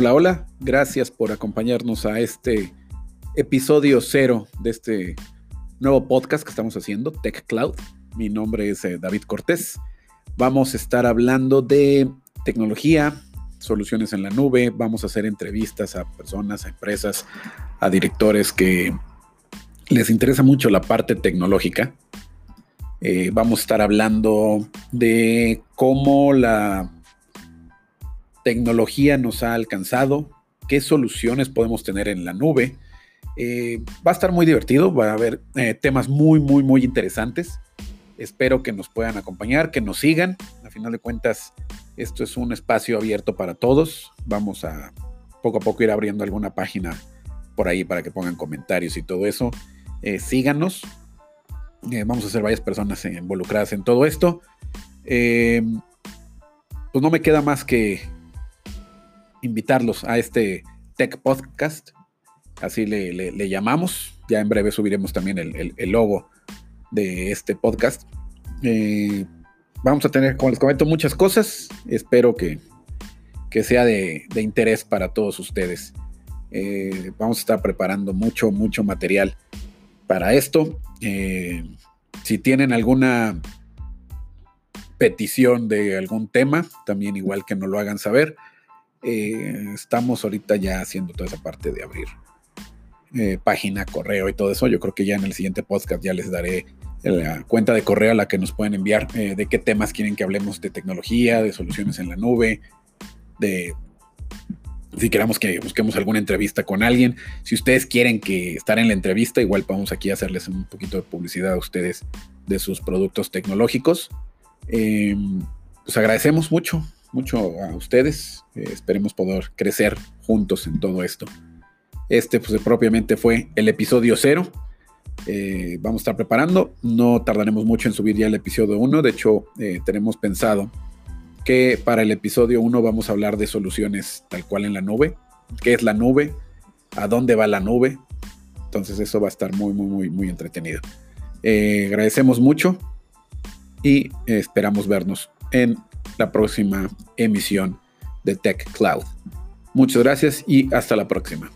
Hola, hola, gracias por acompañarnos a este episodio cero de este nuevo podcast que estamos haciendo, Tech Cloud. Mi nombre es eh, David Cortés. Vamos a estar hablando de tecnología, soluciones en la nube, vamos a hacer entrevistas a personas, a empresas, a directores que les interesa mucho la parte tecnológica. Eh, vamos a estar hablando de cómo la tecnología nos ha alcanzado, qué soluciones podemos tener en la nube. Eh, va a estar muy divertido, va a haber eh, temas muy, muy, muy interesantes. Espero que nos puedan acompañar, que nos sigan. A final de cuentas, esto es un espacio abierto para todos. Vamos a poco a poco ir abriendo alguna página por ahí para que pongan comentarios y todo eso. Eh, síganos. vamos a ser varias personas involucradas en todo esto. pues no me queda más que invitarlos a este Tech Podcast, así le, llamamos. Ya en breve subiremos también el, logo de este podcast. Eh, vamos a tener, como les comento, muchas cosas. Espero que, sea de, interés para todos ustedes. Eh, vamos a estar preparando mucho, mucho material para esto. Eh, si tienen alguna petición de algún tema, también igual que nos lo hagan saber. Eh, estamos ahorita ya haciendo toda esa parte de abrir eh, página, correo y todo eso. Yo creo que ya en el siguiente podcast ya les daré la cuenta de correo a la que nos pueden enviar eh, de qué temas quieren que hablemos de tecnología, de soluciones en la nube, de si queramos que busquemos alguna entrevista con alguien. Si ustedes quieren que estar en la entrevista, igual vamos aquí a hacerles un poquito de publicidad a ustedes de sus productos tecnológicos. pues agradecemos mucho mucho a ustedes. Eh, esperemos poder crecer juntos en todo esto. Este pues propiamente fue el episodio cero. Eh, vamos a estar preparando. No tardaremos mucho en subir ya el episodio 1. De hecho, eh, tenemos pensado que para el episodio 1 vamos a hablar de soluciones tal cual en la nube. ¿Qué es la nube? ¿A dónde va la nube? Entonces eso va a estar muy, muy, muy, muy entretenido. agradecemos mucho y esperamos vernos en la próxima emisión de Tech Cloud. Muchas gracias y hasta la próxima.